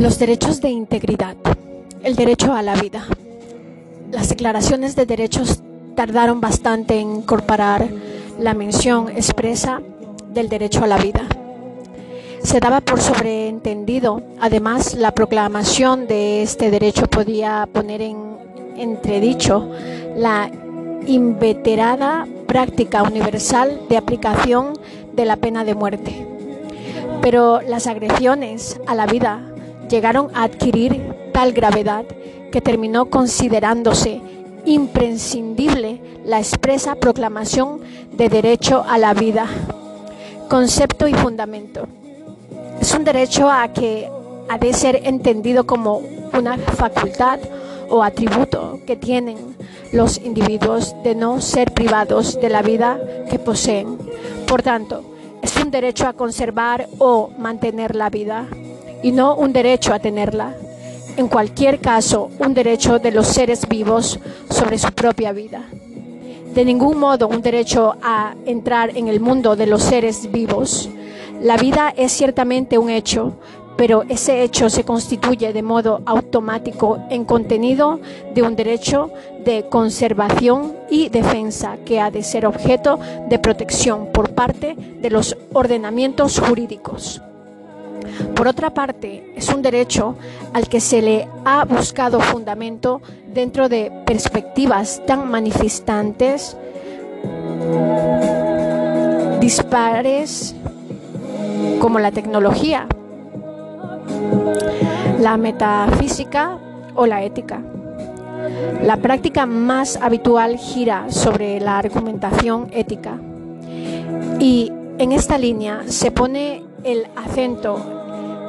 Los derechos de integridad. El derecho a la vida. Las declaraciones de derechos tardaron bastante en incorporar la mención expresa del derecho a la vida. Se daba por sobreentendido, además, la proclamación de este derecho podía poner en entredicho la inveterada práctica universal de aplicación de la pena de muerte. Pero las agresiones a la vida llegaron a adquirir tal gravedad que terminó considerándose imprescindible la expresa proclamación de derecho a la vida. Concepto y fundamento. Es un derecho a que ha de ser entendido como una facultad o atributo que tienen los individuos de no ser privados de la vida que poseen. Por tanto, es un derecho a conservar o mantener la vida y no un derecho a tenerla. En cualquier caso, un derecho de los seres vivos sobre su propia vida. De ningún modo un derecho a entrar en el mundo de los seres vivos. La vida es ciertamente un hecho, pero ese hecho se constituye de modo automático en contenido de un derecho de conservación y defensa que ha de ser objeto de protección por parte de los ordenamientos jurídicos. Por otra parte, es un derecho al que se le ha buscado fundamento dentro de perspectivas tan manifestantes, dispares como la tecnología, la metafísica o la ética. La práctica más habitual gira sobre la argumentación ética y en esta línea se pone el acento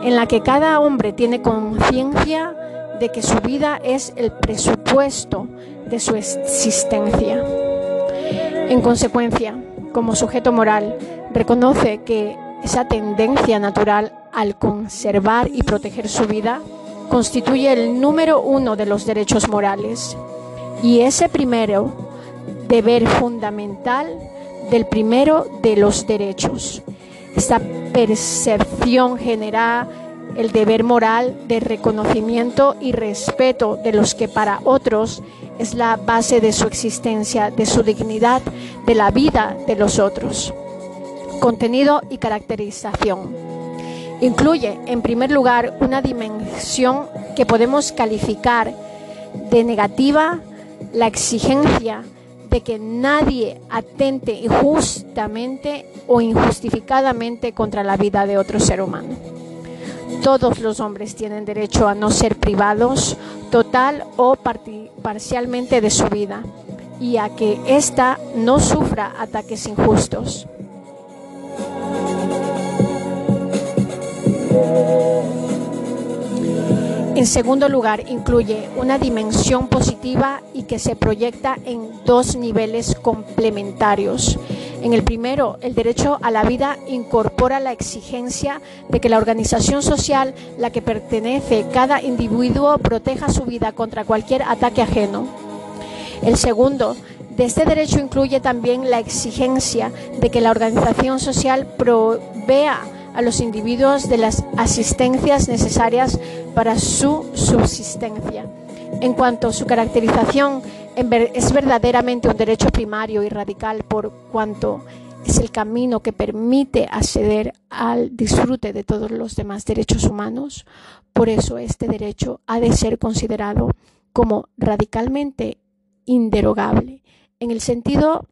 en la que cada hombre tiene conciencia de que su vida es el presupuesto de su existencia. En consecuencia, como sujeto moral, reconoce que esa tendencia natural al conservar y proteger su vida constituye el número uno de los derechos morales y ese primero deber fundamental del primero de los derechos. Esta percepción genera el deber moral de reconocimiento y respeto de los que para otros es la base de su existencia, de su dignidad, de la vida de los otros. Contenido y caracterización. Incluye, en primer lugar, una dimensión que podemos calificar de negativa, la exigencia de que nadie atente injustamente o injustificadamente contra la vida de otro ser humano. Todos los hombres tienen derecho a no ser privados total o parcialmente de su vida y a que ésta no sufra ataques injustos. En segundo lugar, incluye una dimensión positiva y que se proyecta en dos niveles complementarios. En el primero, el derecho a la vida incorpora la exigencia de que la organización social la que pertenece cada individuo proteja su vida contra cualquier ataque ajeno. El segundo, de este derecho incluye también la exigencia de que la organización social provea a los individuos de las asistencias necesarias para su subsistencia. En cuanto a su caracterización, es verdaderamente un derecho primario y radical por cuanto es el camino que permite acceder al disfrute de todos los demás derechos humanos. Por eso este derecho ha de ser considerado como radicalmente inderogable, en el sentido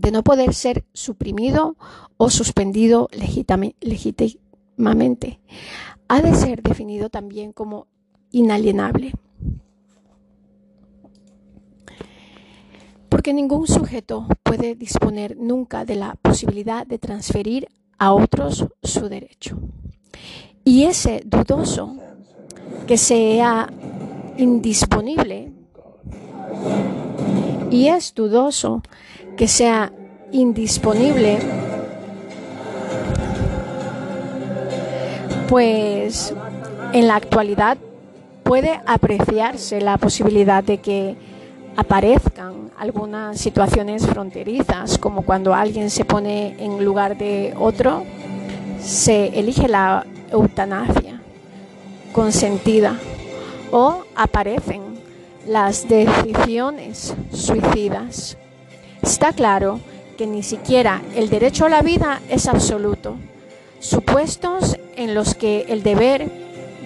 de no poder ser suprimido o suspendido legítimamente. Ha de ser definido también como inalienable. Porque ningún sujeto puede disponer nunca de la posibilidad de transferir a otros su derecho. Y ese dudoso que sea indisponible y es dudoso que sea indisponible, pues en la actualidad puede apreciarse la posibilidad de que aparezcan algunas situaciones fronterizas, como cuando alguien se pone en lugar de otro, se elige la eutanasia consentida o aparecen las decisiones suicidas. Está claro que ni siquiera el derecho a la vida es absoluto. Supuestos en los que el deber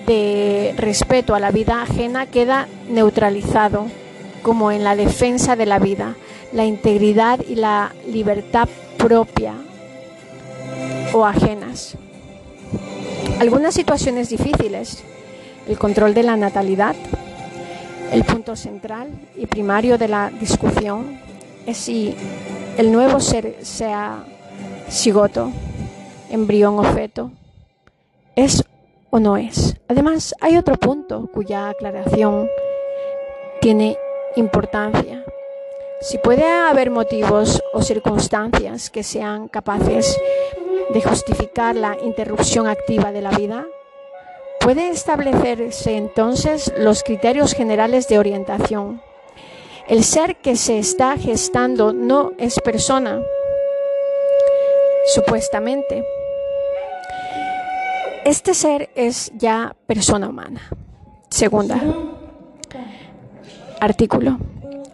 de respeto a la vida ajena queda neutralizado, como en la defensa de la vida, la integridad y la libertad propia o ajenas. Algunas situaciones difíciles, el control de la natalidad, el punto central y primario de la discusión si el nuevo ser sea cigoto, embrión o feto, es o no es. Además, hay otro punto cuya aclaración tiene importancia. Si puede haber motivos o circunstancias que sean capaces de justificar la interrupción activa de la vida, Puede establecerse entonces los criterios generales de orientación. El ser que se está gestando no es persona, supuestamente. Este ser es ya persona humana. Segunda. Artículo.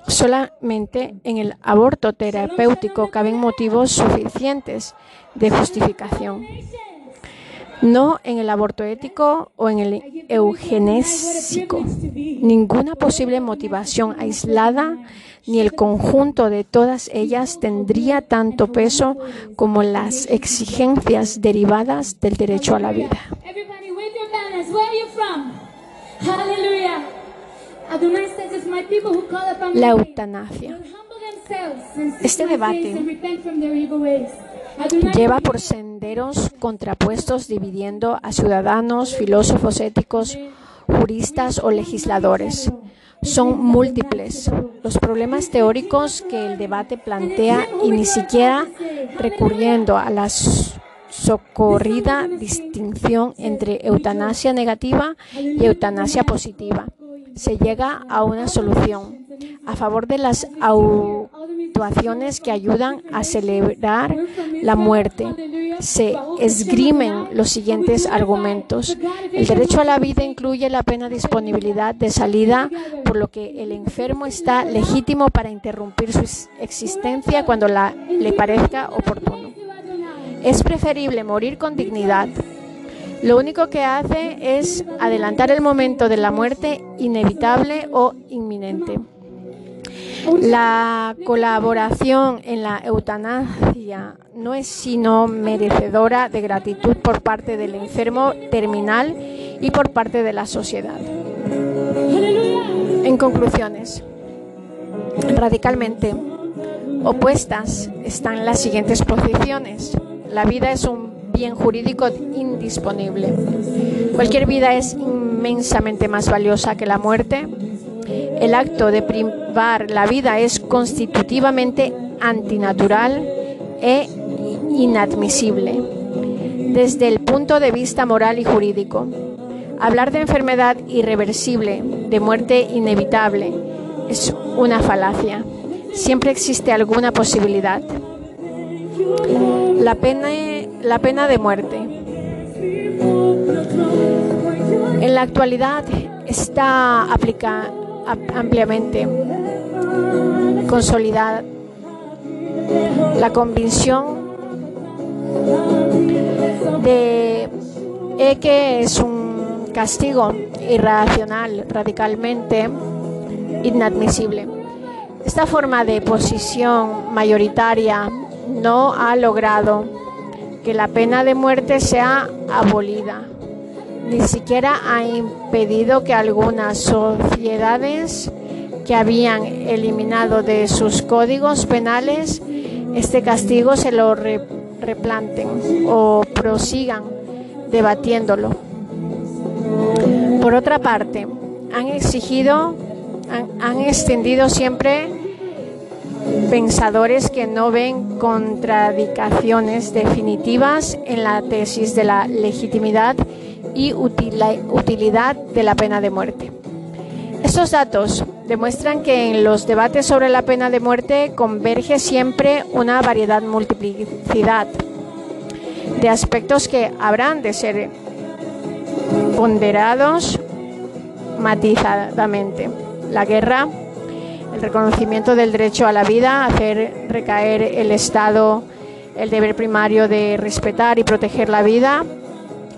Solamente en el aborto terapéutico caben motivos suficientes de justificación no en el aborto ético o en el eugenésico. Ninguna posible motivación aislada ni el conjunto de todas ellas tendría tanto peso como las exigencias derivadas del derecho a la vida. La eutanasia. Este debate lleva por senderos contrapuestos dividiendo a ciudadanos, filósofos éticos, juristas o legisladores. Son múltiples los problemas teóricos que el debate plantea y ni siquiera recurriendo a la socorrida distinción entre eutanasia negativa y eutanasia positiva se llega a una solución a favor de las actuaciones que ayudan a celebrar la muerte. Se esgrimen los siguientes argumentos. El derecho a la vida incluye la plena disponibilidad de salida, por lo que el enfermo está legítimo para interrumpir su existencia cuando la, le parezca oportuno. Es preferible morir con dignidad lo único que hace es adelantar el momento de la muerte inevitable o inminente. La colaboración en la eutanasia no es sino merecedora de gratitud por parte del enfermo terminal y por parte de la sociedad. En conclusiones, radicalmente opuestas están las siguientes posiciones. La vida es un bien jurídico indisponible. Cualquier vida es inmensamente más valiosa que la muerte. El acto de privar la vida es constitutivamente antinatural e inadmisible desde el punto de vista moral y jurídico. Hablar de enfermedad irreversible, de muerte inevitable, es una falacia. Siempre existe alguna posibilidad. La pena la pena de muerte. En la actualidad está aplicada ampliamente consolidada la convicción de que es un castigo irracional, radicalmente inadmisible. Esta forma de posición mayoritaria no ha logrado que la pena de muerte sea abolida. Ni siquiera ha impedido que algunas sociedades que habían eliminado de sus códigos penales este castigo se lo replanten o prosigan debatiéndolo. Por otra parte, han exigido, han extendido siempre pensadores que no ven contradicciones definitivas en la tesis de la legitimidad y utilidad de la pena de muerte. Estos datos demuestran que en los debates sobre la pena de muerte converge siempre una variedad multiplicidad de aspectos que habrán de ser ponderados matizadamente. La guerra, el reconocimiento del derecho a la vida, hacer recaer el Estado el deber primario de respetar y proteger la vida,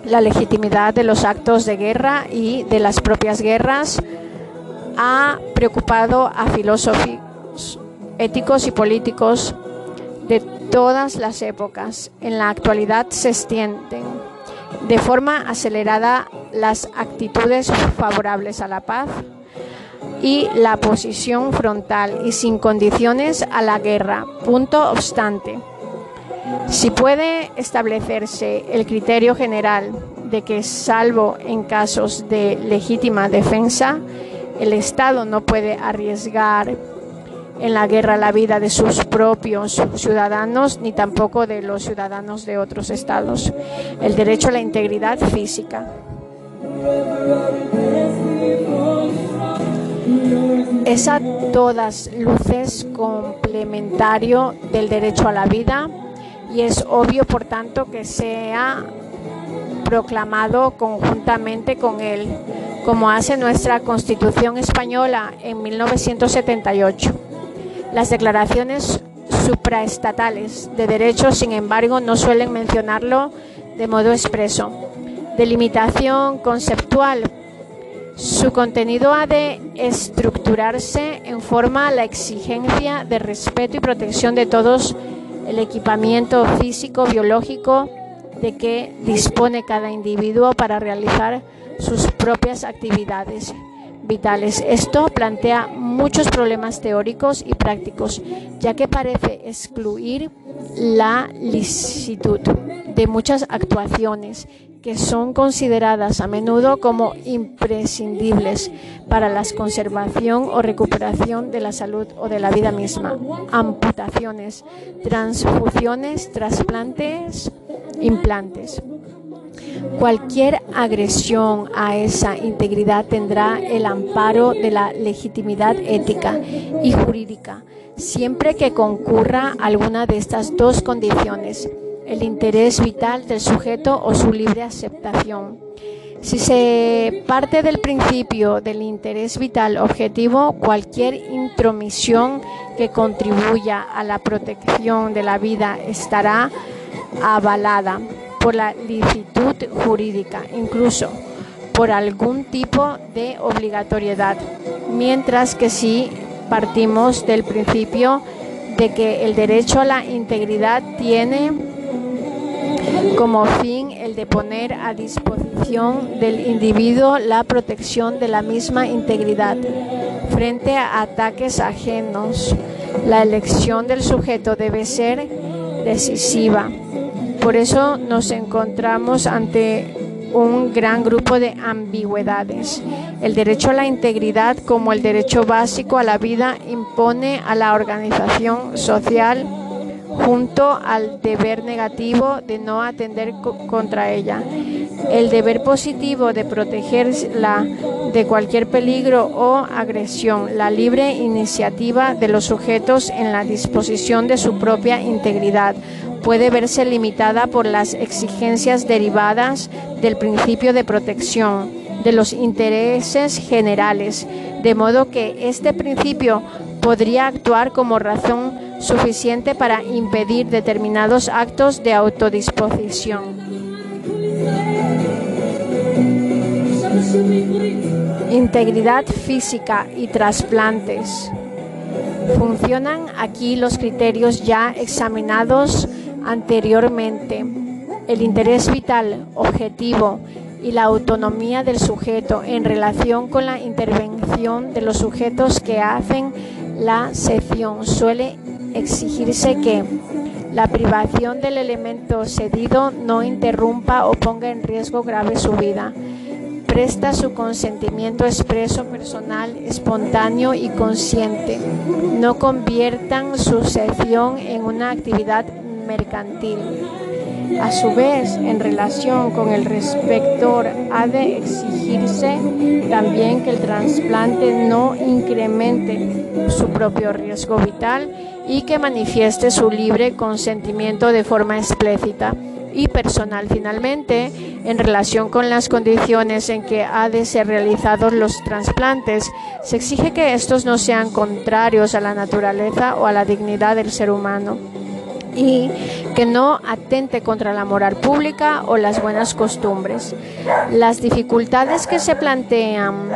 la legitimidad de los actos de guerra y de las propias guerras, ha preocupado a filósofos éticos y políticos de todas las épocas. En la actualidad se extienden de forma acelerada las actitudes favorables a la paz y la posición frontal y sin condiciones a la guerra. Punto obstante, si puede establecerse el criterio general de que, salvo en casos de legítima defensa, el Estado no puede arriesgar en la guerra la vida de sus propios ciudadanos ni tampoco de los ciudadanos de otros estados. El derecho a la integridad física. Es a todas luces complementario del derecho a la vida y es obvio, por tanto, que sea proclamado conjuntamente con él, como hace nuestra Constitución española en 1978. Las declaraciones supraestatales de derechos, sin embargo, no suelen mencionarlo de modo expreso. Delimitación conceptual. Su contenido ha de estructurarse en forma a la exigencia de respeto y protección de todos el equipamiento físico, biológico de que dispone cada individuo para realizar sus propias actividades vitales. Esto plantea muchos problemas teóricos y prácticos, ya que parece excluir la licitud de muchas actuaciones que son consideradas a menudo como imprescindibles para la conservación o recuperación de la salud o de la vida misma. Amputaciones, transfusiones, trasplantes, implantes. Cualquier agresión a esa integridad tendrá el amparo de la legitimidad ética y jurídica, siempre que concurra alguna de estas dos condiciones el interés vital del sujeto o su libre aceptación. Si se parte del principio del interés vital objetivo, cualquier intromisión que contribuya a la protección de la vida estará avalada por la licitud jurídica, incluso por algún tipo de obligatoriedad, mientras que si partimos del principio de que el derecho a la integridad tiene como fin el de poner a disposición del individuo la protección de la misma integridad frente a ataques ajenos. La elección del sujeto debe ser decisiva. Por eso nos encontramos ante un gran grupo de ambigüedades. El derecho a la integridad como el derecho básico a la vida impone a la organización social junto al deber negativo de no atender contra ella. El deber positivo de protegerla de cualquier peligro o agresión. La libre iniciativa de los sujetos en la disposición de su propia integridad puede verse limitada por las exigencias derivadas del principio de protección de los intereses generales, de modo que este principio podría actuar como razón suficiente para impedir determinados actos de autodisposición. Integridad física y trasplantes. Funcionan aquí los criterios ya examinados anteriormente. El interés vital, objetivo y la autonomía del sujeto en relación con la intervención de los sujetos que hacen la sección suele exigirse que la privación del elemento cedido no interrumpa o ponga en riesgo grave su vida. Presta su consentimiento expreso, personal, espontáneo y consciente. No conviertan su sección en una actividad mercantil. A su vez, en relación con el receptor, ha de exigirse también que el trasplante no incremente su propio riesgo vital y que manifieste su libre consentimiento de forma explícita. y personal. Finalmente, en relación con las condiciones en que ha de ser realizados los trasplantes, se exige que estos no sean contrarios a la naturaleza o a la dignidad del ser humano y que no atente contra la moral pública o las buenas costumbres. Las dificultades que se plantean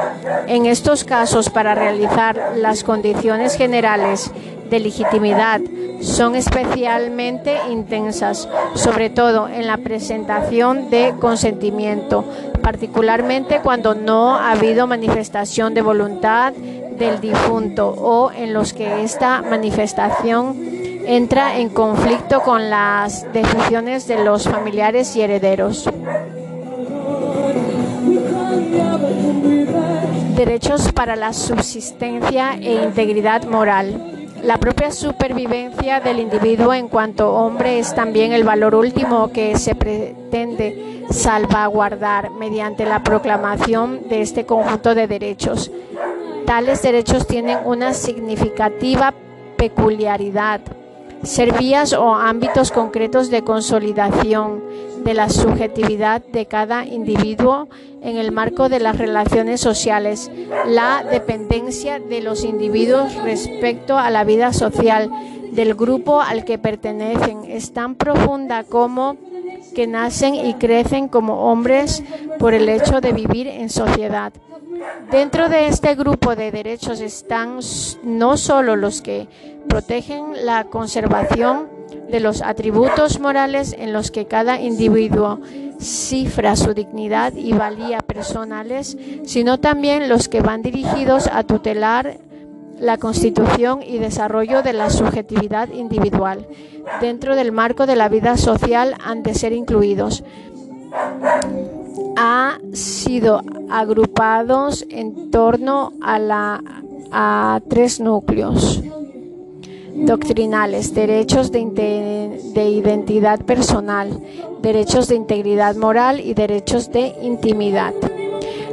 en estos casos para realizar las condiciones generales de legitimidad son especialmente intensas, sobre todo en la presentación de consentimiento, particularmente cuando no ha habido manifestación de voluntad del difunto o en los que esta manifestación entra en conflicto con las decisiones de los familiares y herederos. Derechos para la subsistencia e integridad moral. La propia supervivencia del individuo en cuanto hombre es también el valor último que se pretende salvaguardar mediante la proclamación de este conjunto de derechos. Tales derechos tienen una significativa peculiaridad ser vías o ámbitos concretos de consolidación de la subjetividad de cada individuo en el marco de las relaciones sociales, la dependencia de los individuos respecto a la vida social del grupo al que pertenecen es tan profunda como que nacen y crecen como hombres por el hecho de vivir en sociedad. Dentro de este grupo de derechos están no solo los que protegen la conservación de los atributos morales en los que cada individuo cifra su dignidad y valía personales, sino también los que van dirigidos a tutelar la constitución y desarrollo de la subjetividad individual. Dentro del marco de la vida social han de ser incluidos ha sido agrupados en torno a, a tres núcleos doctrinales, derechos de, de, identidad personal, derechos de integridad moral y derechos de intimidad.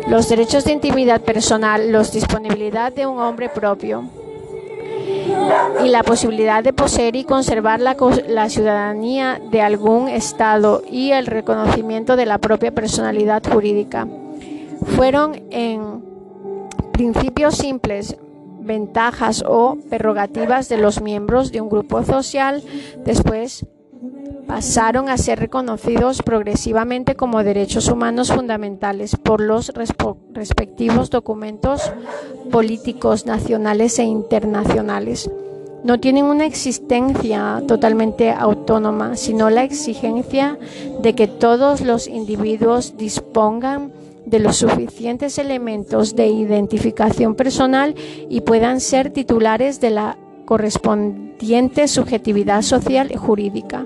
Los derechos de intimidad personal, los disponibilidad de un hombre propio, y la posibilidad de poseer y conservar la, ciudadanía de algún Estado y el reconocimiento de la propia personalidad jurídica. Fueron en principios simples ventajas o prerrogativas de los miembros de un grupo social, después pasaron a ser reconocidos progresivamente como derechos humanos fundamentales por los respectivos documentos políticos nacionales e internacionales. No tienen una existencia totalmente autónoma, sino la exigencia de que todos los individuos dispongan de los suficientes elementos de identificación personal y puedan ser titulares de la correspondiente subjetividad social y jurídica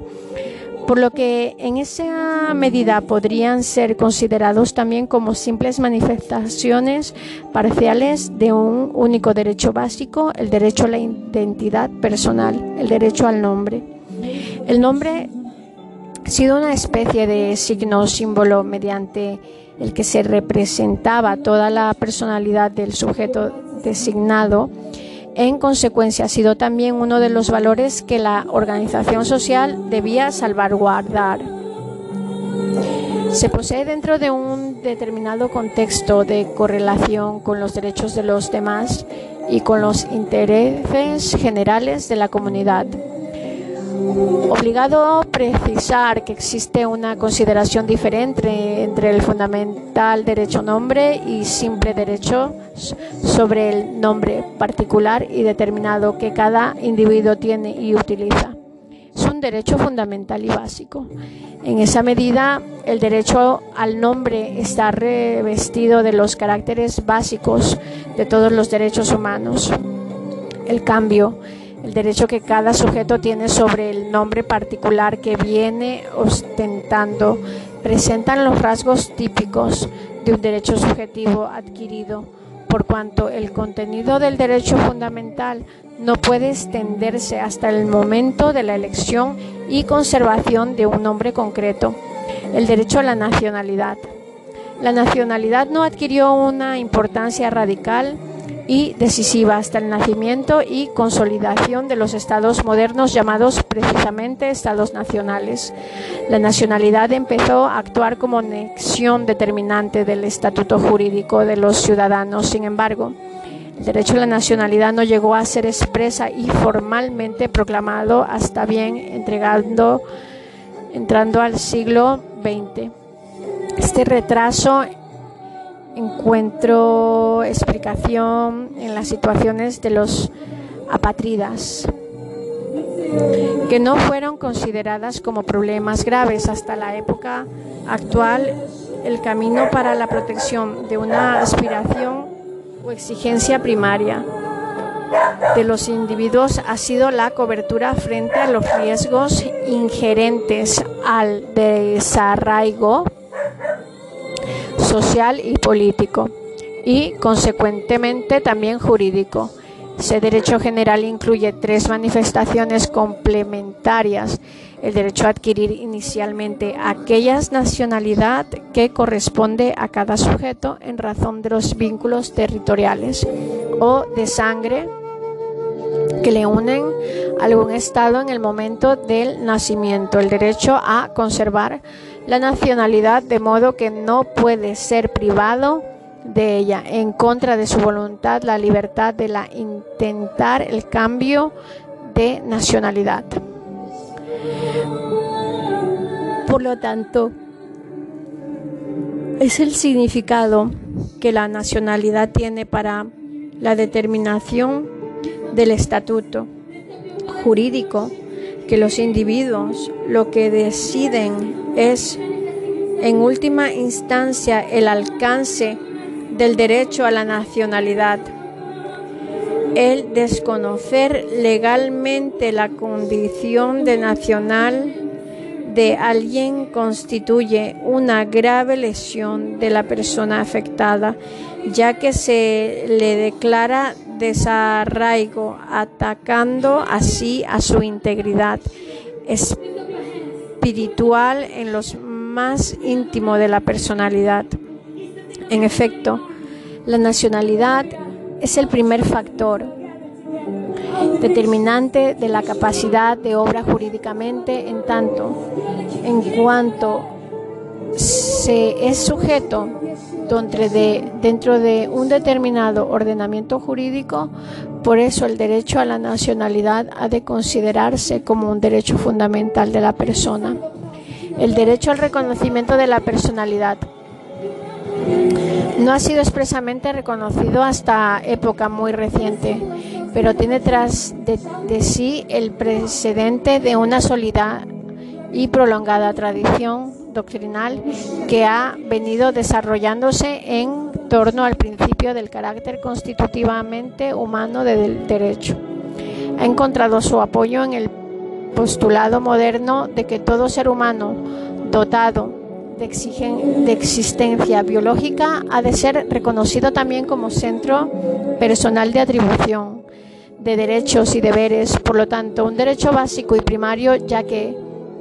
por lo que en esa medida podrían ser considerados también como simples manifestaciones parciales de un único derecho básico, el derecho a la identidad personal, el derecho al nombre. El nombre ha sido una especie de signo símbolo mediante el que se representaba toda la personalidad del sujeto designado en consecuencia, ha sido también uno de los valores que la organización social debía salvaguardar. Se posee dentro de un determinado contexto de correlación con los derechos de los demás y con los intereses generales de la comunidad obligado a precisar que existe una consideración diferente entre el fundamental derecho nombre y simple derecho sobre el nombre particular y determinado que cada individuo tiene y utiliza. Es un derecho fundamental y básico. En esa medida, el derecho al nombre está revestido de los caracteres básicos de todos los derechos humanos. El cambio el derecho que cada sujeto tiene sobre el nombre particular que viene ostentando, presentan los rasgos típicos de un derecho subjetivo adquirido, por cuanto el contenido del derecho fundamental no puede extenderse hasta el momento de la elección y conservación de un nombre concreto, el derecho a la nacionalidad. La nacionalidad no adquirió una importancia radical y decisiva hasta el nacimiento y consolidación de los estados modernos llamados precisamente estados nacionales. La nacionalidad empezó a actuar como anexión determinante del estatuto jurídico de los ciudadanos. Sin embargo, el derecho a la nacionalidad no llegó a ser expresa y formalmente proclamado hasta bien entregando, entrando al siglo XX. Este retraso encuentro explicación en las situaciones de los apátridas que no fueron consideradas como problemas graves hasta la época actual. El camino para la protección de una aspiración o exigencia primaria de los individuos ha sido la cobertura frente a los riesgos ingerentes al desarraigo social y político y, consecuentemente, también jurídico. Ese derecho general incluye tres manifestaciones complementarias. El derecho a adquirir inicialmente aquella nacionalidad que corresponde a cada sujeto en razón de los vínculos territoriales o de sangre que le unen a algún estado en el momento del nacimiento. El derecho a conservar la nacionalidad de modo que no puede ser privado de ella en contra de su voluntad la libertad de la intentar el cambio de nacionalidad. Por lo tanto, es el significado que la nacionalidad tiene para la determinación del estatuto jurídico que los individuos lo que deciden es, en última instancia, el alcance del derecho a la nacionalidad. El desconocer legalmente la condición de nacional de alguien constituye una grave lesión de la persona afectada, ya que se le declara desarraigo, atacando así a su integridad espiritual en los más íntimo de la personalidad. En efecto, la nacionalidad es el primer factor determinante de la capacidad de obra jurídicamente en tanto en cuanto se es sujeto dentro de un determinado ordenamiento jurídico, por eso el derecho a la nacionalidad ha de considerarse como un derecho fundamental de la persona. El derecho al reconocimiento de la personalidad no ha sido expresamente reconocido hasta época muy reciente, pero tiene tras de, de sí el precedente de una sólida y prolongada tradición doctrinal que ha venido desarrollándose en torno al principio del carácter constitutivamente humano del derecho. Ha encontrado su apoyo en el postulado moderno de que todo ser humano dotado de, de, existencia biológica ha de ser reconocido también como centro personal de atribución de derechos y deberes, por lo tanto, un derecho básico y primario, ya que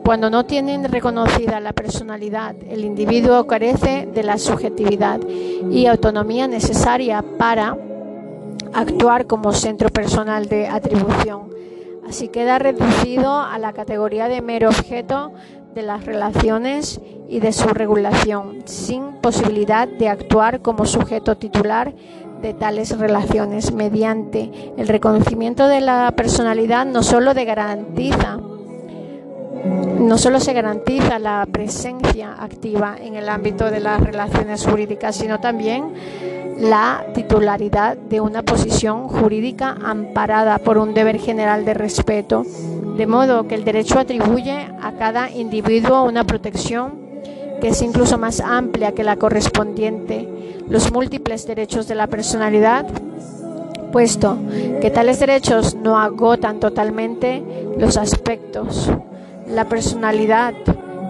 cuando no tienen reconocida la personalidad, el individuo carece de la subjetividad y autonomía necesaria para actuar como centro personal de atribución. Así queda reducido a la categoría de mero objeto de las relaciones y de su regulación, sin posibilidad de actuar como sujeto titular de tales relaciones. Mediante el reconocimiento de la personalidad no solo de garantiza no solo se garantiza la presencia activa en el ámbito de las relaciones jurídicas, sino también la titularidad de una posición jurídica amparada por un deber general de respeto, de modo que el derecho atribuye a cada individuo una protección que es incluso más amplia que la correspondiente, los múltiples derechos de la personalidad, puesto que tales derechos no agotan totalmente los aspectos la personalidad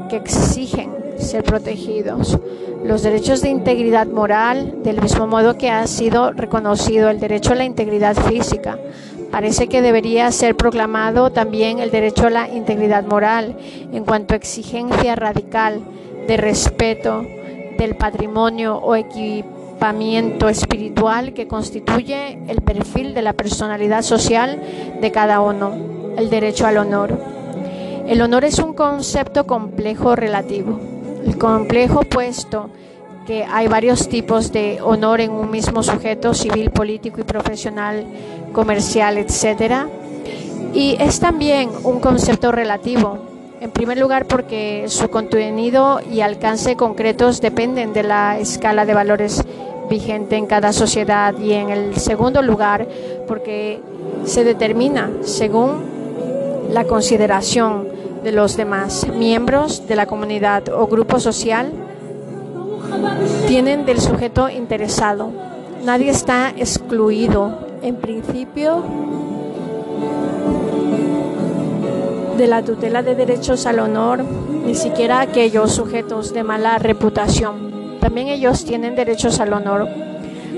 que exigen ser protegidos, los derechos de integridad moral, del mismo modo que ha sido reconocido el derecho a la integridad física. Parece que debería ser proclamado también el derecho a la integridad moral en cuanto a exigencia radical de respeto del patrimonio o equipamiento espiritual que constituye el perfil de la personalidad social de cada uno, el derecho al honor. El honor es un concepto complejo relativo. El complejo puesto que hay varios tipos de honor en un mismo sujeto civil, político y profesional, comercial, etc. Y es también un concepto relativo. En primer lugar, porque su contenido y alcance concretos dependen de la escala de valores vigente en cada sociedad. Y en el segundo lugar, porque se determina según la consideración de los demás miembros de la comunidad o grupo social tienen del sujeto interesado. Nadie está excluido, en principio, de la tutela de derechos al honor, ni siquiera aquellos sujetos de mala reputación. También ellos tienen derechos al honor.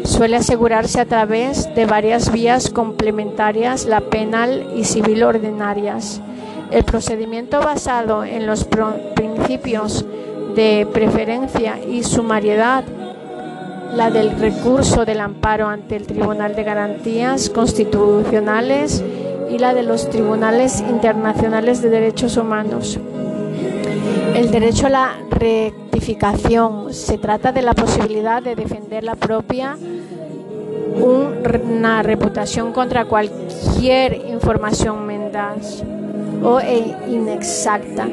Suele asegurarse a través de varias vías complementarias, la penal y civil ordinarias. El procedimiento basado en los principios de preferencia y sumariedad, la del recurso del amparo ante el Tribunal de Garantías Constitucionales y la de los tribunales internacionales de derechos humanos. El derecho a la rectificación se trata de la posibilidad de defender la propia una reputación contra cualquier información mendaz o e inexacta.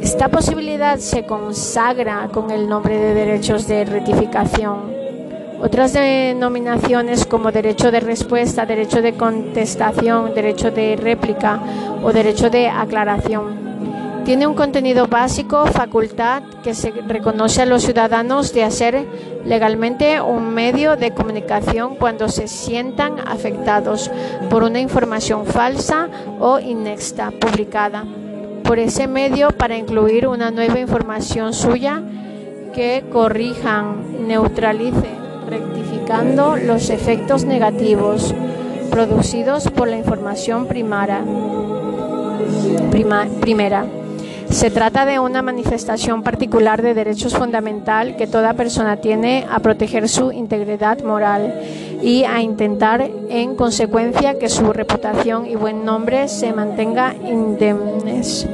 Esta posibilidad se consagra con el nombre de derechos de rectificación. Otras denominaciones como derecho de respuesta, derecho de contestación, derecho de réplica o derecho de aclaración. Tiene un contenido básico, facultad que se reconoce a los ciudadanos de hacer legalmente un medio de comunicación cuando se sientan afectados por una información falsa o inexta publicada por ese medio para incluir una nueva información suya que corrijan, neutralice rectificando los efectos negativos producidos por la información primera. Se trata de una manifestación particular de derechos fundamental que toda persona tiene a proteger su integridad moral y a intentar, en consecuencia, que su reputación y buen nombre se mantenga indemnes.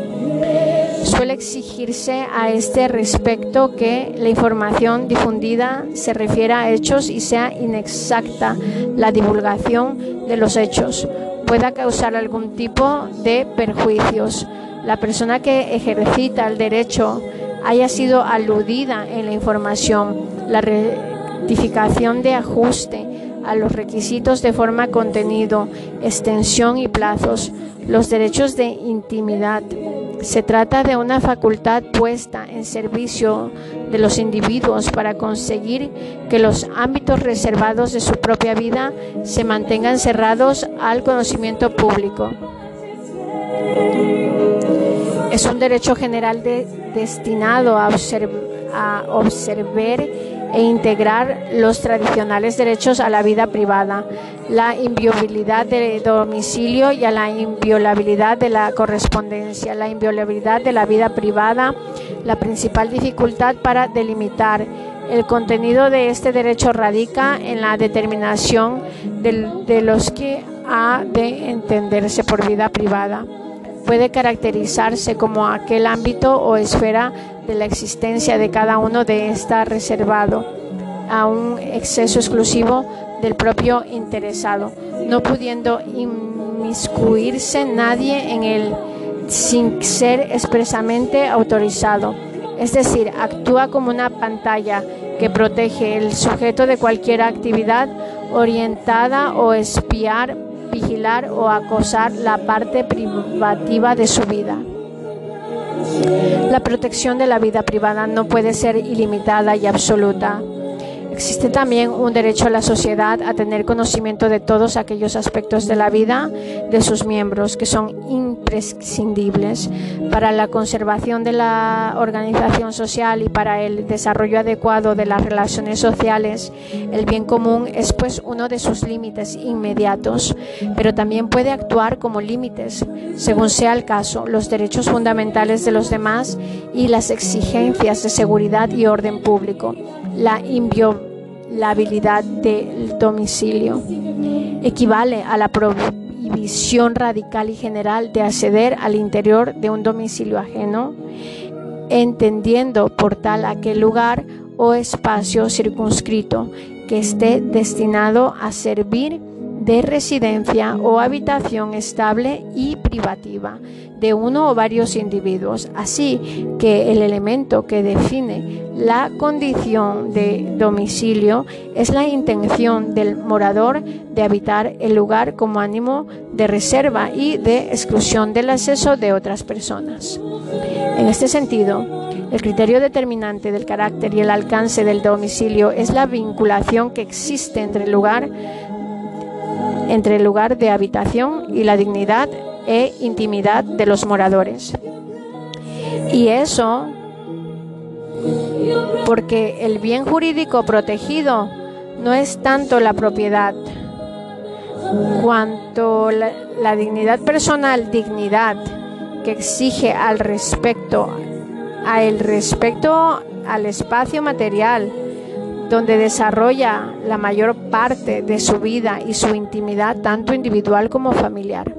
Suele exigirse a este respecto que la información difundida se refiera a hechos y sea inexacta la divulgación de los hechos. Pueda causar algún tipo de perjuicios. La persona que ejercita el derecho haya sido aludida en la información. La rectificación de ajuste a los requisitos de forma, contenido, extensión y plazos, los derechos de intimidad, se trata de una facultad puesta en servicio de los individuos para conseguir que los ámbitos reservados de su propia vida se mantengan cerrados al conocimiento público. Es un derecho general destinado a, observar e integrar los tradicionales derechos a la vida privada, la inviolabilidad del domicilio y a la inviolabilidad de la correspondencia, la inviolabilidad de la vida privada, la principal dificultad para delimitar el contenido de este derecho radica en la determinación de los que ha de entenderse por vida privada. Puede caracterizarse como aquel ámbito o esfera de la existencia de cada uno de está reservado a un exceso exclusivo del propio interesado, no pudiendo inmiscuirse nadie en él sin ser expresamente autorizado. Es decir, actúa como una pantalla que protege el sujeto de cualquier actividad orientada o espiar, vigilar o acosar la parte privativa de su vida. La protección de la vida privada no puede ser ilimitada y absoluta. Existe también un derecho a la sociedad a tener conocimiento de todos aquellos aspectos de la vida de sus miembros que son imprescindibles para la conservación de la organización social y para el desarrollo adecuado de las relaciones sociales. El bien común es pues uno de sus límites inmediatos, pero también puede actuar como límites, según sea el caso, los derechos fundamentales de los demás y las exigencias de seguridad y orden público. La la habilidad del domicilio. Equivale a la prohibición radical y general de acceder al interior de un domicilio ajeno, entendiendo por tal aquel lugar o espacio circunscrito que esté destinado a servir de residencia o habitación estable y privativa de uno o varios individuos, así que el elemento que define la condición de domicilio es la intención del morador de habitar el lugar como ánimo de reserva y de exclusión del acceso de otras personas. En este sentido, el criterio determinante del carácter y el alcance del domicilio es la vinculación que existe entre el lugar entre el lugar de habitación y la dignidad e intimidad de los moradores. Y eso porque el bien jurídico protegido no es tanto la propiedad cuanto la, dignidad personal, dignidad que exige al respecto, a el respecto al espacio material, donde desarrolla la mayor parte de su vida y su intimidad, tanto individual como familiar.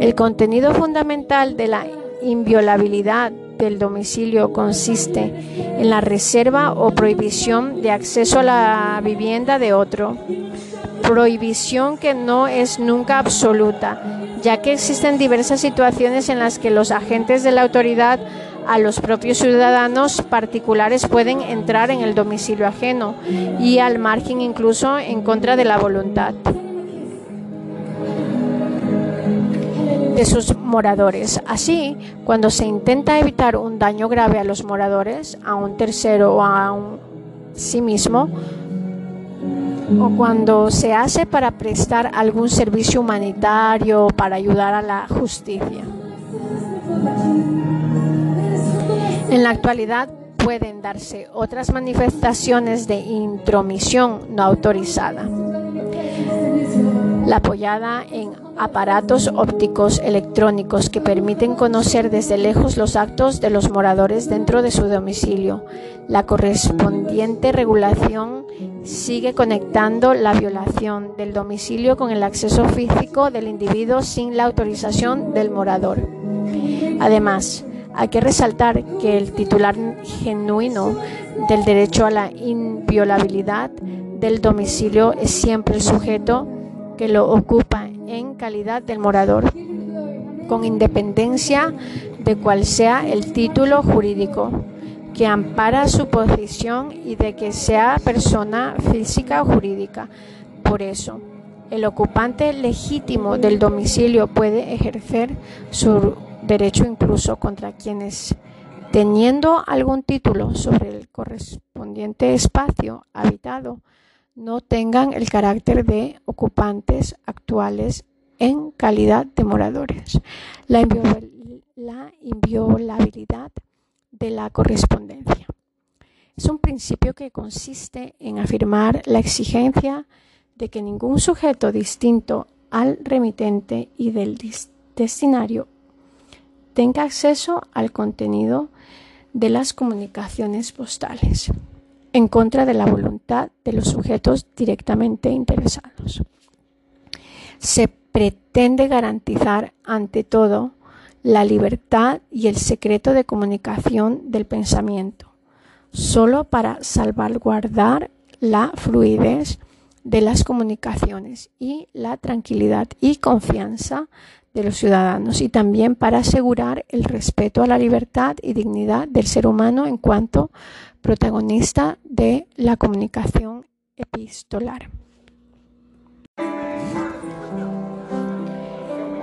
El contenido fundamental de la inviolabilidad del domicilio consiste en la reserva o prohibición de acceso a la vivienda de otro, prohibición que no es nunca absoluta, ya que existen diversas situaciones en las que los agentes de la autoridad a los propios ciudadanos particulares pueden entrar en el domicilio ajeno y al margen incluso en contra de la voluntad de sus moradores. Así, cuando se intenta evitar un daño grave a los moradores, a un tercero o a sí mismo, o cuando se hace para prestar algún servicio humanitario, para ayudar a la justicia. En la actualidad pueden darse otras manifestaciones de intromisión no autorizada. La apoyada en aparatos ópticos electrónicos que permiten conocer desde lejos los actos de los moradores dentro de su domicilio. La correspondiente regulación sigue conectando la violación del domicilio con el acceso físico del individuo sin la autorización del morador. Además, hay que resaltar que el titular genuino del derecho a la inviolabilidad del domicilio es siempre el sujeto que lo ocupa en calidad del morador, con independencia de cuál sea el título jurídico que ampara su posición y de que sea persona física o jurídica. Por eso, el ocupante legítimo del domicilio puede ejercer su derecho incluso contra quienes, teniendo algún título sobre el correspondiente espacio habitado, no tengan el carácter de ocupantes actuales en calidad de moradores. La, inviolabilidad de la correspondencia. Es un principio que consiste en afirmar la exigencia de que ningún sujeto distinto al remitente y del destinario tenga acceso al contenido de las comunicaciones postales, en contra de la voluntad de los sujetos directamente interesados. Se pretende garantizar, ante todo, la libertad y el secreto de comunicación del pensamiento, solo para salvaguardar la fluidez de las comunicaciones y la tranquilidad y confianza de los ciudadanos y también para asegurar el respeto a la libertad y dignidad del ser humano en cuanto protagonista de la comunicación epistolar.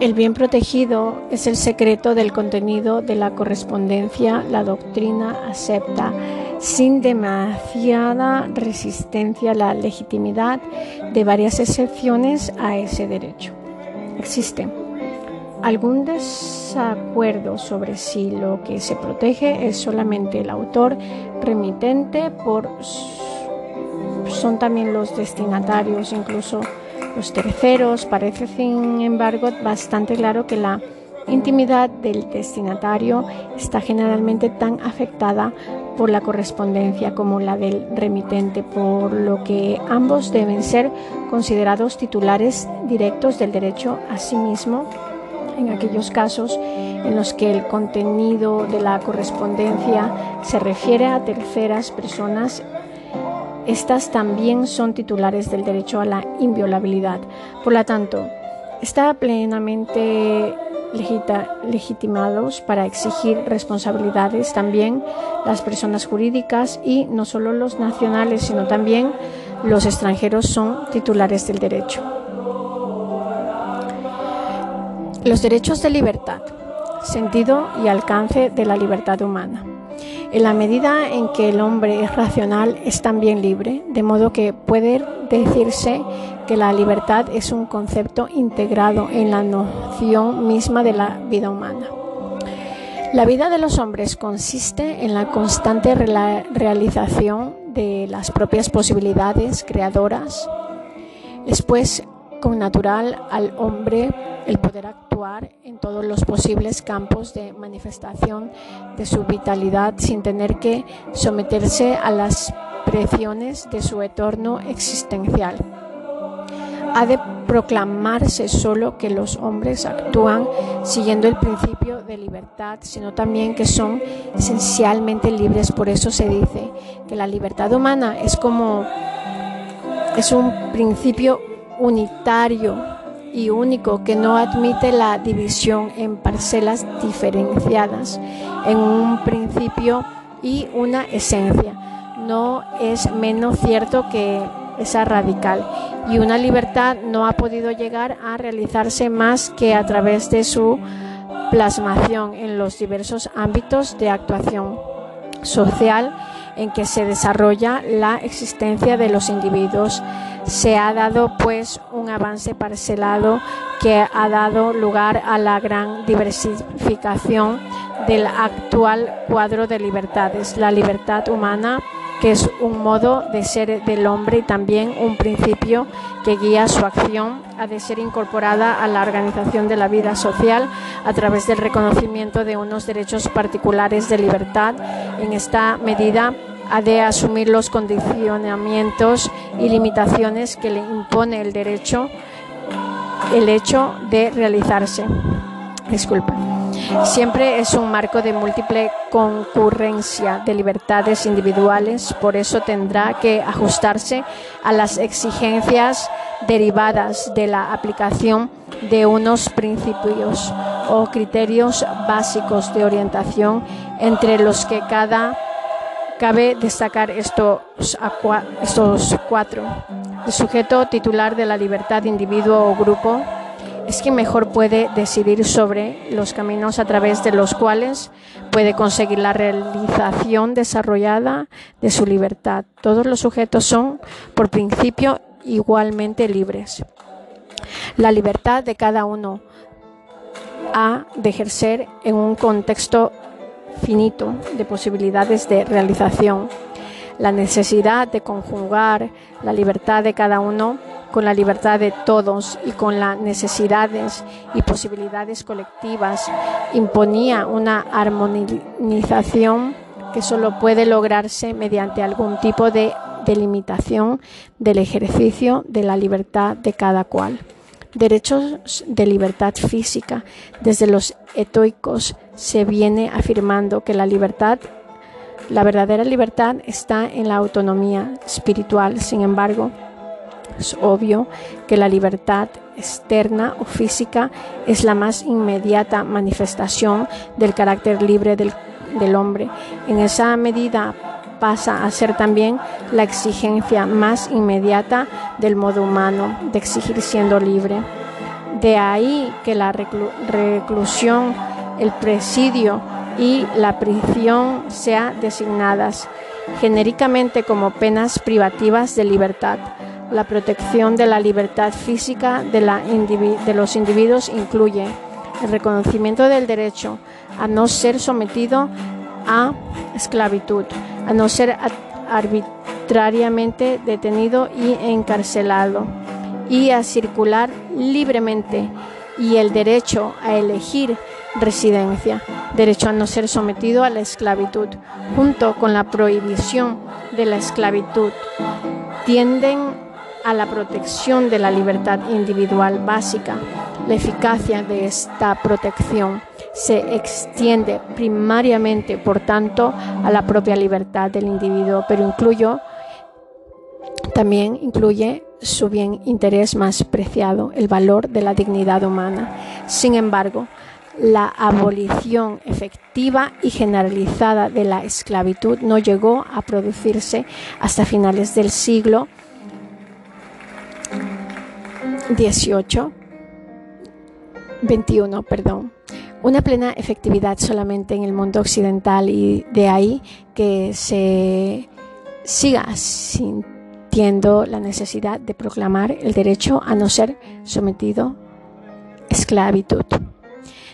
El bien protegido es el secreto del contenido de la correspondencia. La doctrina acepta sin demasiada resistencia la legitimidad de varias excepciones a ese derecho. Existen algún desacuerdo sobre si lo que se protege es solamente el autor remitente por son también los destinatarios, incluso los terceros. Parece, sin embargo, bastante claro que la intimidad del destinatario está generalmente tan afectada por la correspondencia como la del remitente, por lo que ambos deben ser considerados titulares directos del derecho a sí mismo en aquellos casos en los que el contenido de la correspondencia se refiere a terceras personas estas también son titulares del derecho a la inviolabilidad. Por lo tanto, está plenamente legitimados para exigir responsabilidades también las personas jurídicas y no solo los nacionales, sino también los extranjeros son titulares del derecho. Los derechos de libertad, sentido y alcance de la libertad humana. En la medida en que el hombre es racional, es también libre, de modo que puede decirse que la libertad es un concepto integrado en la noción misma de la vida humana. La vida de los hombres consiste en la constante realización de las propias posibilidades creadoras. Es pues con natural al hombre el poder actuar en todos los posibles campos de manifestación de su vitalidad sin tener que someterse a las presiones de su entorno existencial. Ha de proclamarse solo que los hombres actúan siguiendo el principio de libertad, sino también que son esencialmente libres. Por eso se dice que la libertad humana es como es un principio unitario y único que no admite la división en parcelas diferenciadas en un principio y una esencia. No es menos cierto que esa radical y una libertad no ha podido llegar a realizarse más que a través de su plasmación en los diversos ámbitos de actuación social en que se desarrolla la existencia de los individuos. Se ha dado pues un avance parcelado que ha dado lugar a la gran diversificación del actual cuadro de libertades. La libertad humana que es un modo de ser del hombre y también un principio que guía su acción, ha de ser incorporada a la organización de la vida social a través del reconocimiento de unos derechos particulares de libertad. En esta medida, de asumir los condicionamientos y limitaciones que le impone el derecho, el hecho de realizarse. Disculpa. Siempre es un marco de múltiple concurrencia de libertades individuales, por eso tendrá que ajustarse a las exigencias derivadas de la aplicación de unos principios o criterios básicos de orientación entre los que cada cabe destacar estos, estos cuatro. El sujeto titular de la libertad individuo o grupo es quien mejor puede decidir sobre los caminos a través de los cuales puede conseguir la realización desarrollada de su libertad. Todos los sujetos son, por principio, igualmente libres. La libertad de cada uno ha de ejercer en un contexto finito de posibilidades de realización. La necesidad de conjugar la libertad de cada uno con la libertad de todos y con las necesidades y posibilidades colectivas, imponía una armonización que solo puede lograrse mediante algún tipo de delimitación del ejercicio de la libertad de cada cual. Derechos de libertad física. Desde los estoicos se viene afirmando que la libertad la verdadera libertad está en la autonomía espiritual. Sin embargo, es obvio que la libertad externa o física es la más inmediata manifestación del carácter libre del, hombre. En esa medida pasa a ser también la exigencia más inmediata del modo humano de exigir siendo libre. De ahí que la reclusión, el presidio y la prisión sean designadas genéricamente como penas privativas de libertad la protección de la libertad física de, los individuos incluye el reconocimiento del derecho a no ser sometido a esclavitud, a no ser arbitrariamente detenido y encarcelado, y a circular libremente, y el derecho a elegir residencia, derecho a no ser sometido a la esclavitud, junto con la prohibición de la esclavitud, tienden a la protección de la libertad individual básica. La eficacia de esta protección se extiende primariamente, por tanto, a la propia libertad del individuo, pero incluyo, también incluye su bien interés más preciado, el valor de la dignidad humana. Sin embargo, la abolición efectiva y generalizada de la esclavitud no llegó a producirse hasta finales del siglo XVIII, XXI, perdón. Una plena efectividad solamente en el mundo occidental y de ahí que se siga sintiendo la necesidad de proclamar el derecho a no ser sometido a esclavitud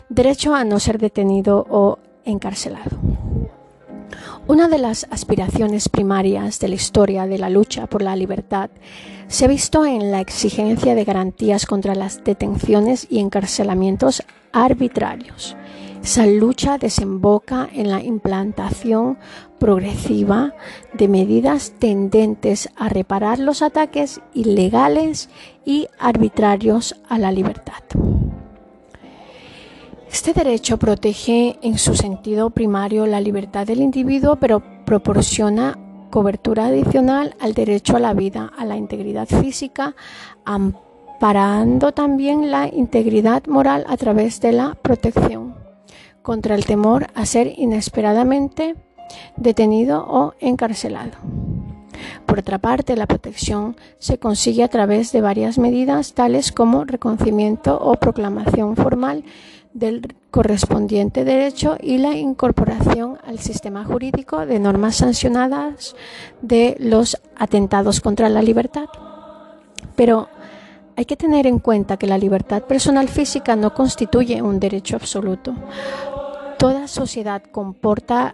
derecho a no ser detenido o encarcelado. Una de las aspiraciones primarias de la historia de la lucha por la libertad se ha visto en la exigencia de garantías contra las detenciones y encarcelamientos arbitrarios. Esa lucha desemboca en la implantación progresiva de medidas tendentes a reparar los ataques ilegales y arbitrarios a la libertad. Este derecho protege en su sentido primario la libertad del individuo, pero proporciona cobertura adicional al derecho a la vida, a la integridad física, amparando también la integridad moral a través de la protección contra el temor a ser inesperadamente detenido o encarcelado. Por otra parte, la protección se consigue a través de varias medidas, tales como reconocimiento o proclamación formal del correspondiente derecho y la incorporación al sistema jurídico de normas sancionadas de los atentados contra la libertad. Pero hay que tener en cuenta que la libertad personal física no constituye un derecho absoluto. Toda sociedad comporta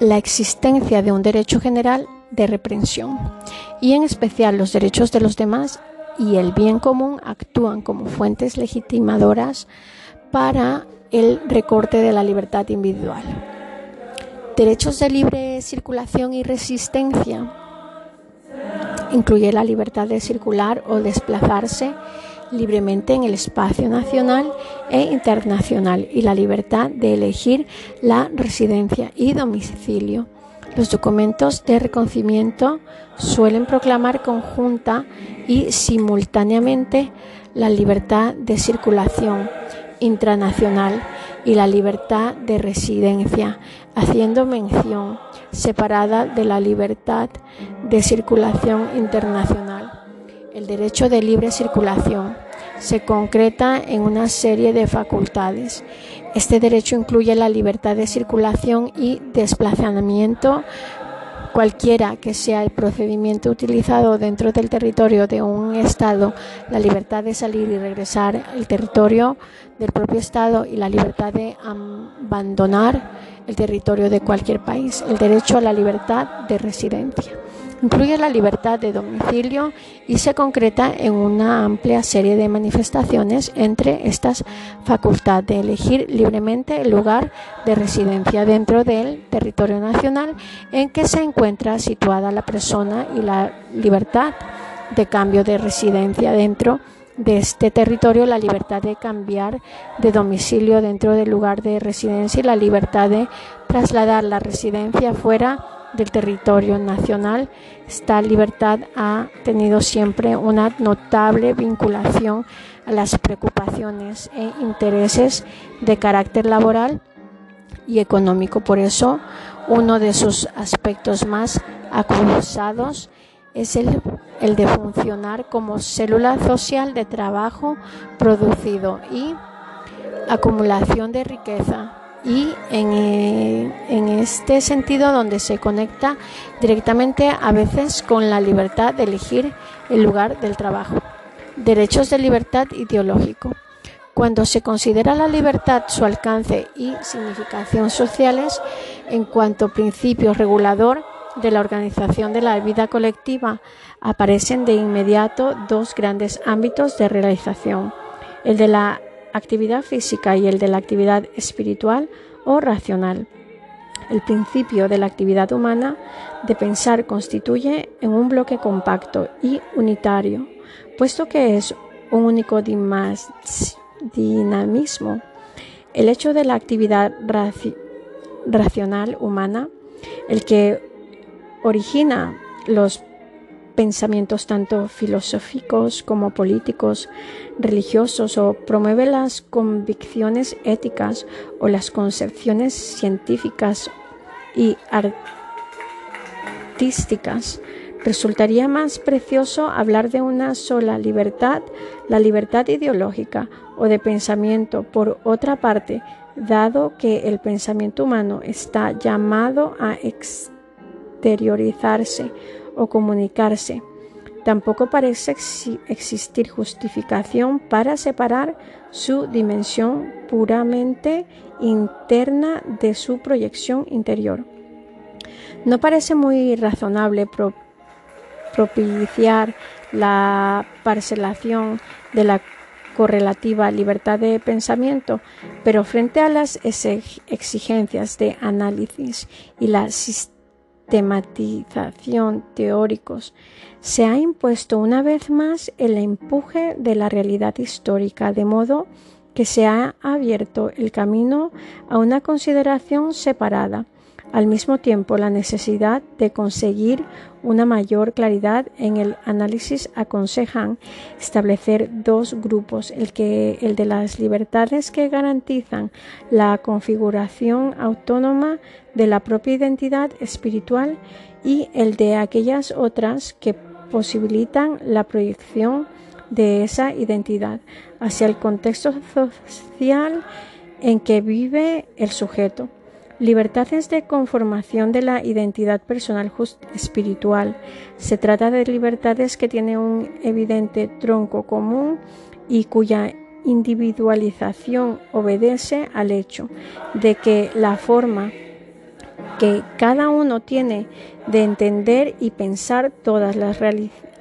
la existencia de un derecho general de reprensión y en especial los derechos de los demás y el bien común actúan como fuentes legitimadoras para el recorte de la libertad individual. Derechos de libre circulación y resistencia incluye la libertad de circular o desplazarse libremente en el espacio nacional e internacional y la libertad de elegir la residencia y domicilio. Los documentos de reconocimiento suelen proclamar conjunta y simultáneamente la libertad de circulación intranacional y la libertad de residencia, haciendo mención separada de la libertad de circulación internacional. El derecho de libre circulación se concreta en una serie de facultades. Este derecho incluye la libertad de circulación y desplazamiento cualquiera que sea el procedimiento utilizado dentro del territorio de un Estado, la libertad de salir y regresar al territorio del propio Estado y la libertad de abandonar el territorio de cualquier país, el derecho a la libertad de residencia. Incluye la libertad de domicilio y se concreta en una amplia serie de manifestaciones entre estas facultad de elegir libremente el lugar de residencia dentro del territorio nacional en que se encuentra situada la persona y la libertad de cambio de residencia dentro de este territorio, la libertad de cambiar de domicilio dentro del lugar de residencia y la libertad de trasladar la residencia fuera del territorio nacional. Esta libertad ha tenido siempre una notable vinculación a las preocupaciones e intereses de carácter laboral y económico. Por eso, uno de sus aspectos más acusados es el, el de funcionar como célula social de trabajo producido y acumulación de riqueza y eh, en, este sentido donde se conecta directamente a veces con la libertad de elegir el lugar del trabajo. Derechos de libertad ideológico. Cuando se considera la libertad, su alcance y significación sociales en cuanto principio regulador de la organización de la vida colectiva, aparecen de inmediato dos grandes ámbitos de realización, el de la actividad física y el de la actividad espiritual o racional. El principio de la actividad humana de pensar constituye en un bloque compacto y unitario, puesto que es un único dinamismo. El hecho de la actividad racional humana, el que origina los pensamientos tanto filosóficos como políticos, religiosos o promueve las convicciones éticas o las concepciones científicas y artísticas. Resultaría más precioso hablar de una sola libertad, la libertad ideológica o de pensamiento. Por otra parte, dado que el pensamiento humano está llamado a exteriorizarse o comunicarse. Tampoco parece existir justificación para separar su dimensión puramente interna de su proyección interior. No parece muy razonable propiciar la parcelación de la correlativa libertad de pensamiento, pero frente a las exigencias de análisis y la tematización teóricos, se ha impuesto una vez más el empuje de la realidad histórica, de modo que se ha abierto el camino a una consideración separada al mismo tiempo, la necesidad de conseguir una mayor claridad en el análisis aconsejan establecer dos grupos, el, que, el de las libertades que garantizan la configuración autónoma de la propia identidad espiritual y el de aquellas otras que posibilitan la proyección de esa identidad hacia el contexto social en que vive el sujeto. Libertades de conformación de la identidad personal espiritual. Se trata de libertades que tienen un evidente tronco común y cuya individualización obedece al hecho de que la forma que cada uno tiene de entender y pensar todas las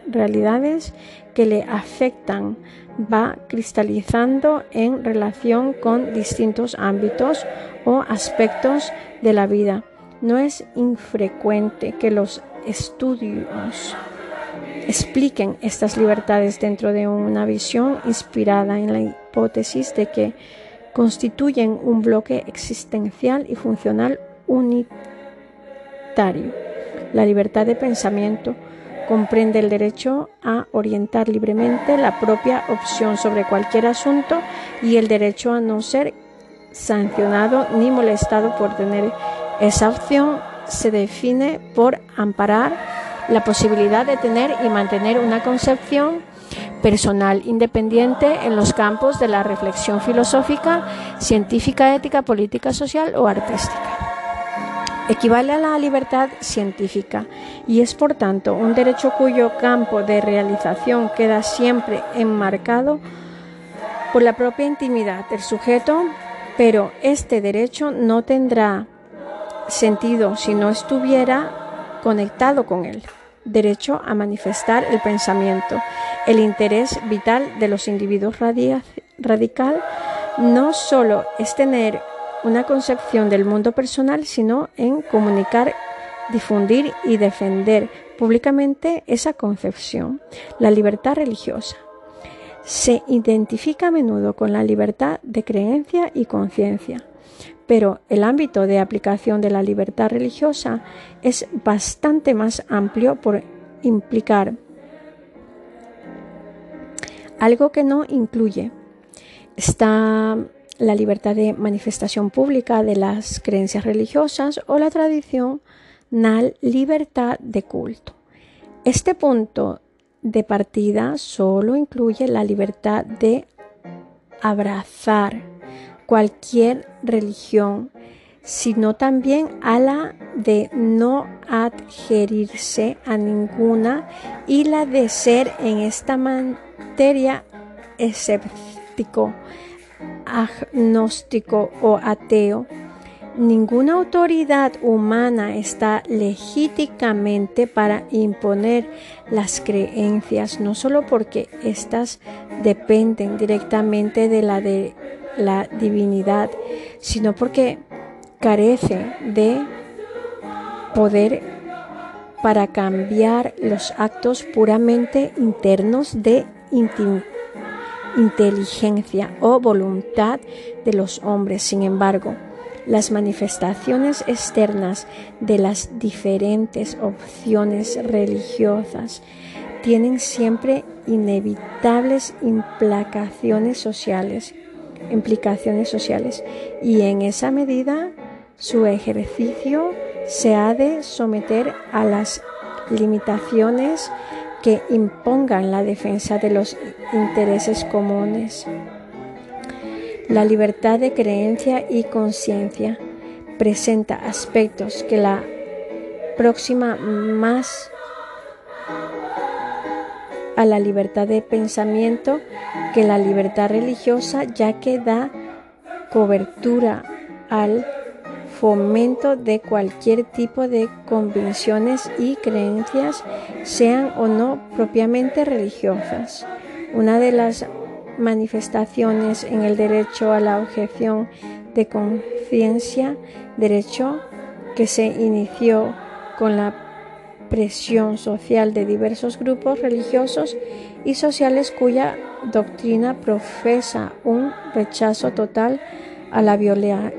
realidades que le afectan va cristalizando en relación con distintos ámbitos o aspectos de la vida. No es infrecuente que los estudios expliquen estas libertades dentro de una visión inspirada en la hipótesis de que constituyen un bloque existencial y funcional unitario. La libertad de pensamiento comprende el derecho a orientar libremente la propia opción sobre cualquier asunto y el derecho a no ser sancionado ni molestado por tener esa opción se define por amparar la posibilidad de tener y mantener una concepción personal independiente en los campos de la reflexión filosófica, científica, ética, política, social o artística. Equivale a la libertad científica y es por tanto un derecho cuyo campo de realización queda siempre enmarcado por la propia intimidad del sujeto pero este derecho no tendrá sentido si no estuviera conectado con él. Derecho a manifestar el pensamiento. El interés vital de los individuos radical no solo es tener una concepción del mundo personal, sino en comunicar, difundir y defender públicamente esa concepción, la libertad religiosa se identifica a menudo con la libertad de creencia y conciencia, pero el ámbito de aplicación de la libertad religiosa es bastante más amplio por implicar algo que no incluye. Está la libertad de manifestación pública de las creencias religiosas o la tradicional libertad de culto. Este punto de partida solo incluye la libertad de abrazar cualquier religión, sino también a la de no adherirse a ninguna y la de ser en esta materia escéptico, agnóstico o ateo. Ninguna autoridad humana está legítimamente para imponer las creencias, no solo porque éstas dependen directamente de la, de la divinidad, sino porque carece de poder para cambiar los actos puramente internos de inteligencia o voluntad de los hombres. Sin embargo, las manifestaciones externas de las diferentes opciones religiosas tienen siempre inevitables implicaciones sociales, implicaciones sociales y en esa medida su ejercicio se ha de someter a las limitaciones que impongan la defensa de los intereses comunes. La libertad de creencia y conciencia presenta aspectos que la próxima más a la libertad de pensamiento que la libertad religiosa, ya que da cobertura al fomento de cualquier tipo de convicciones y creencias, sean o no propiamente religiosas. Una de las manifestaciones en el derecho a la objeción de conciencia, derecho que se inició con la presión social de diversos grupos religiosos y sociales cuya doctrina profesa un rechazo total a la,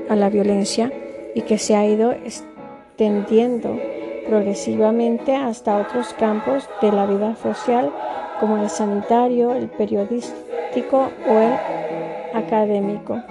a la violencia y que se ha ido extendiendo progresivamente hasta otros campos de la vida social como el sanitario, el periodístico o el académico.